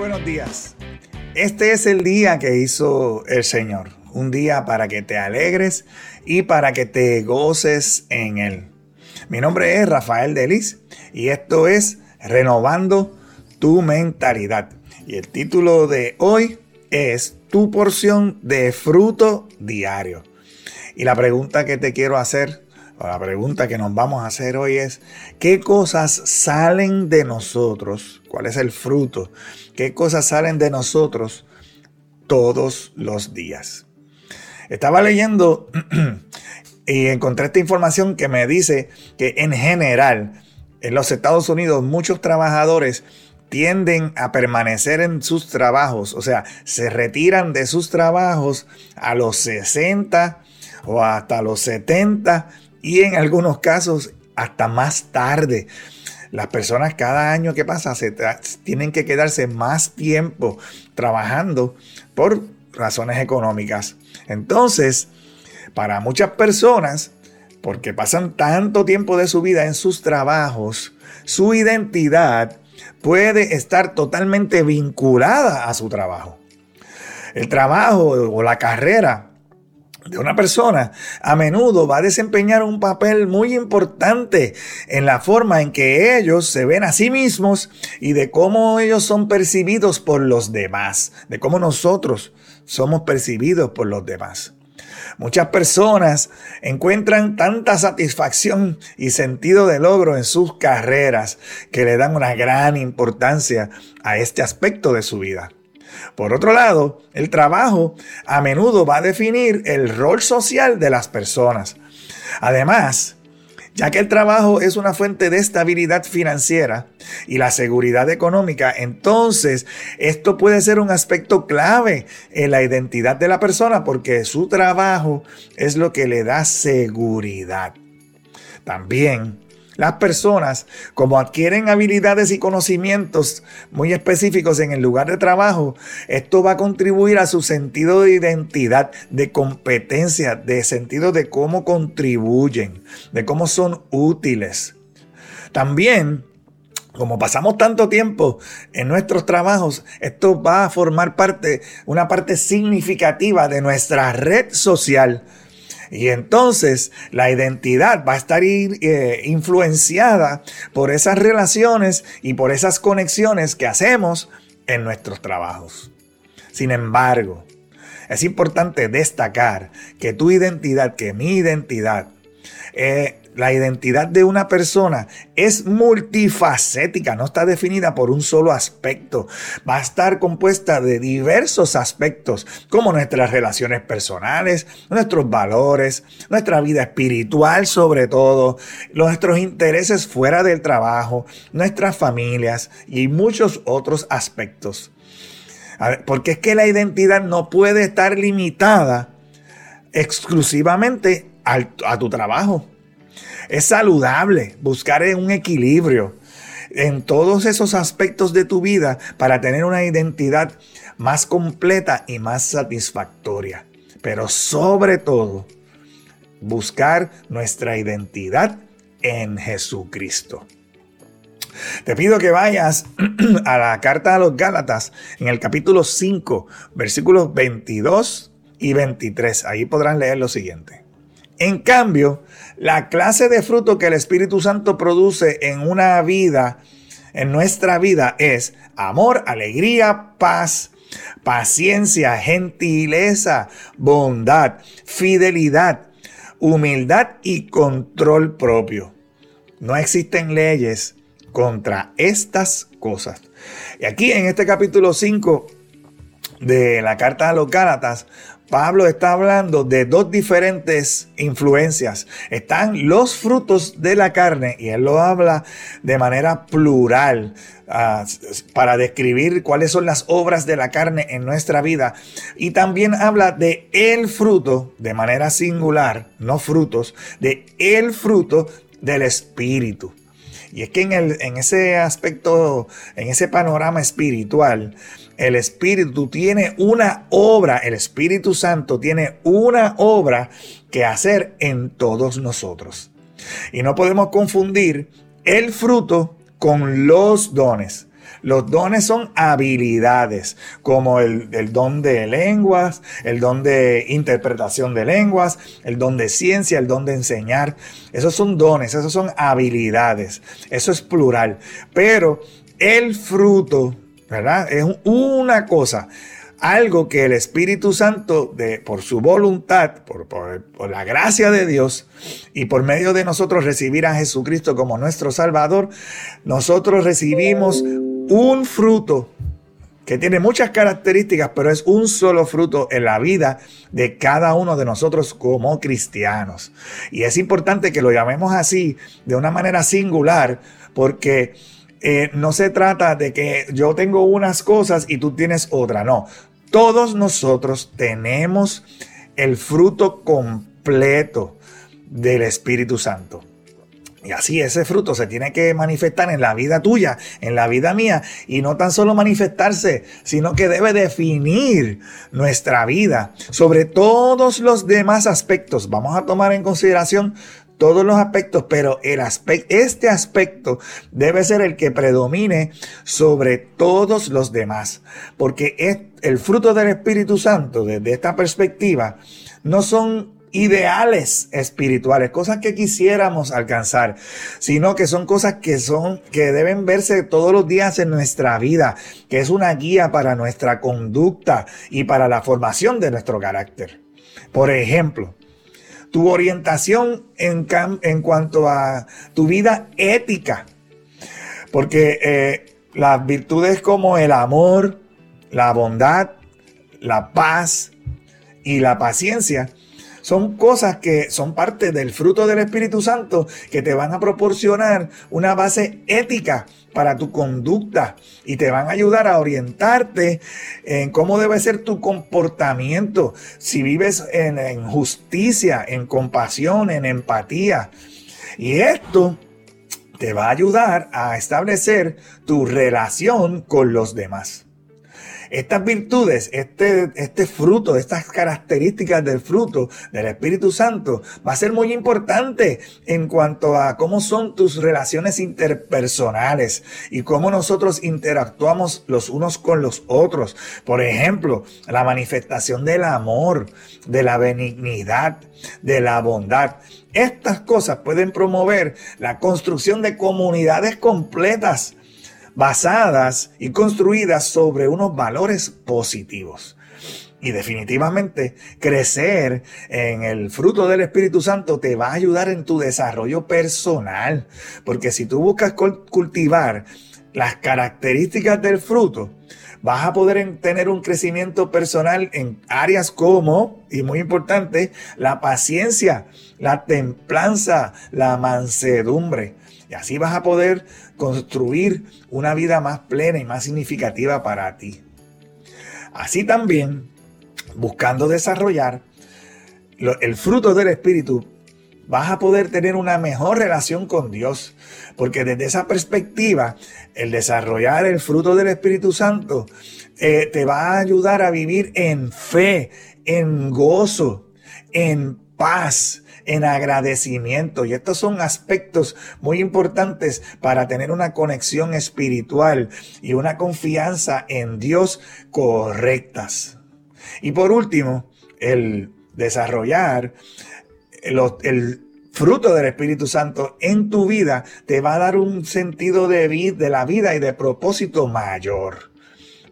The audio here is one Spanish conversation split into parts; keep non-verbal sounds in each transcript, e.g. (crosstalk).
buenos días. Este es el día que hizo el Señor. Un día para que te alegres y para que te goces en Él. Mi nombre es Rafael Delis y esto es Renovando tu mentalidad. Y el título de hoy es Tu porción de fruto diario. Y la pregunta que te quiero hacer, la pregunta que nos vamos a hacer hoy es, ¿qué cosas salen de nosotros? ¿Cuál es el fruto? ¿Qué cosas salen de nosotros todos los días? Estaba leyendo (clears throat) y encontré esta información que me dice que en general en los Estados Unidos muchos trabajadores tienden a permanecer en sus trabajos, o sea, se retiran de sus trabajos a los 60 o hasta los 70 y en algunos casos hasta más tarde. Las personas cada año que pasa se tienen que quedarse más tiempo trabajando por razones económicas. Entonces, para muchas personas, porque pasan tanto tiempo de su vida en sus trabajos, su identidad puede estar totalmente vinculada a su trabajo. El trabajo o la carrera de una persona a menudo va a desempeñar un papel muy importante en la forma en que ellos se ven a sí mismos y de cómo ellos son percibidos por los demás, de cómo nosotros somos percibidos por los demás. Muchas personas encuentran tanta satisfacción y sentido de logro en sus carreras que le dan una gran importancia a este aspecto de su vida. Por otro lado, el trabajo a menudo va a definir el rol social de las personas. Además, ya que el trabajo es una fuente de estabilidad financiera y la seguridad económica, entonces esto puede ser un aspecto clave en la identidad de la persona porque su trabajo es lo que le da seguridad. También las personas, como adquieren habilidades y conocimientos muy específicos en el lugar de trabajo, esto va a contribuir a su sentido de identidad, de competencia, de sentido de cómo contribuyen, de cómo son útiles. También como pasamos tanto tiempo en nuestros trabajos, esto va a formar parte, una parte significativa de nuestra red social y entonces la identidad va a estar eh, influenciada por esas relaciones y por esas conexiones que hacemos en nuestros trabajos. Sin embargo, es importante destacar que tu identidad, que mi identidad, eh, la identidad de una persona es multifacética, no está definida por un solo aspecto. Va a estar compuesta de diversos aspectos, como nuestras relaciones personales, nuestros valores, nuestra vida espiritual sobre todo, nuestros intereses fuera del trabajo, nuestras familias y muchos otros aspectos. porque es que la identidad no puede estar limitada exclusivamente a tu trabajo. Es saludable buscar un equilibrio en todos esos aspectos de tu vida para tener una identidad más completa y más satisfactoria. Pero sobre todo, buscar nuestra identidad en Jesucristo. Te pido que vayas (clears throat) a la carta a los Gálatas en el capítulo 5, versículos 22 y 23. Ahí podrán leer lo siguiente. En cambio, la clase de fruto que el Espíritu Santo produce en una vida, en nuestra vida, es amor, alegría, paz, paciencia, gentileza, bondad, fidelidad, humildad y control propio. No existen leyes contra estas cosas. Y aquí en este capítulo 5 de la carta a los Gálatas, Pablo está hablando de dos diferentes influencias. Están los frutos de la carne y él lo habla de manera plural ah, para describir cuáles son las obras de la carne en nuestra vida. Y también habla de el fruto de manera singular, no frutos, de el fruto del espíritu. Y es que en, el, en ese aspecto, en ese panorama espiritual, el Espíritu tiene una obra, el Espíritu Santo tiene una obra que hacer en todos nosotros. Y no podemos confundir el fruto con los dones. Los dones son habilidades, como el, don de lenguas, el don de interpretación de lenguas, el don de ciencia, el don de enseñar. Esos son dones, esos son habilidades. Eso es plural. Pero el fruto, ¿verdad? Es una cosa algo que el Espíritu Santo, por su voluntad, por, la gracia de Dios y por medio de nosotros recibir a Jesucristo como nuestro Salvador, nosotros recibimos un fruto que tiene muchas características, pero es un solo fruto en la vida de cada uno de nosotros como cristianos. Y es importante que lo llamemos así, de una manera singular, porque eh, no se trata de que yo tengo unas cosas y tú tienes otra, no. Todos nosotros tenemos el fruto completo del Espíritu Santo. Y así ese fruto se tiene que manifestar en la vida tuya, en la vida mía, y no tan solo manifestarse, sino que debe definir nuestra vida sobre todos los demás aspectos. Vamos a tomar en consideración todos los aspectos, pero el aspecto, este aspecto debe ser el que predomine sobre todos los demás, porque es el fruto del Espíritu Santo desde esta perspectiva no son ideales espirituales, cosas que quisiéramos alcanzar, sino que son cosas que son que deben verse todos los días en nuestra vida, que es una guía para nuestra conducta y para la formación de nuestro carácter. Por ejemplo, tu orientación en, en cuanto a tu vida ética. Porque eh, las virtudes como el amor, la bondad, la paz y la paciencia son cosas que son parte del fruto del Espíritu Santo que te van a proporcionar una base ética para tu conducta y te van a ayudar a orientarte en cómo debe ser tu comportamiento. Si vives en, justicia, en compasión, en empatía. Y esto te va a ayudar a establecer tu relación con los demás. Estas virtudes, este, este fruto, estas características del fruto del Espíritu Santo va a ser muy importante en cuanto a cómo son tus relaciones interpersonales y cómo nosotros interactuamos los unos con los otros. Por ejemplo, la manifestación del amor, de la benignidad, de la bondad. Estas cosas pueden promover la construcción de comunidades completas basadas y construidas sobre unos valores positivos. Y definitivamente crecer en el fruto del Espíritu Santo te va a ayudar en tu desarrollo personal. Porque si tú buscas cultivar las características del fruto, vas a poder tener un crecimiento personal en áreas como, y muy importante, la paciencia, la templanza, la mansedumbre. Y así vas a poder construir una vida más plena y más significativa para ti. Así también, buscando desarrollar el fruto del Espíritu, vas a poder tener una mejor relación con Dios. Porque desde esa perspectiva, el desarrollar el fruto del Espíritu Santo eh, te va a ayudar a vivir en fe, en gozo, en paz, en agradecimiento. Y estos son aspectos muy importantes para tener una conexión espiritual y una confianza en Dios correctas. Y por último, el desarrollar el, fruto del Espíritu Santo en tu vida te va a dar un sentido de, de la vida y de propósito mayor.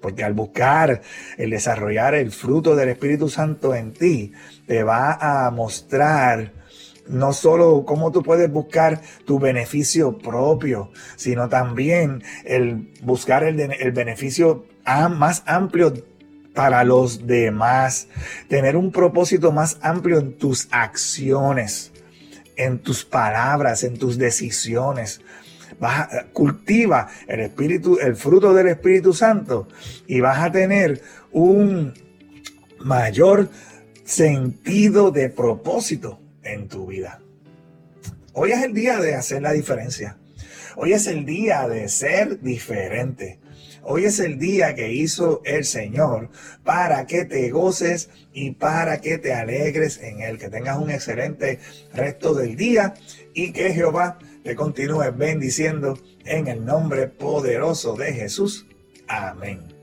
Porque al buscar el desarrollar el fruto del Espíritu Santo en ti, te va a mostrar no solo cómo tú puedes buscar tu beneficio propio, sino también el buscar el, el beneficio más amplio para los demás, tener un propósito más amplio en tus acciones, en tus palabras, en tus decisiones. Cultiva el espíritu, el fruto del Espíritu Santo y vas a tener un mayor sentido de propósito en tu vida. Hoy es el día de hacer la diferencia. Hoy es el día de ser diferente. Hoy es el día que hizo el Señor para que te goces y para que te alegres en Él. Que tengas un excelente resto del día y que Jehová te continúe bendiciendo en el nombre poderoso de Jesús. Amén.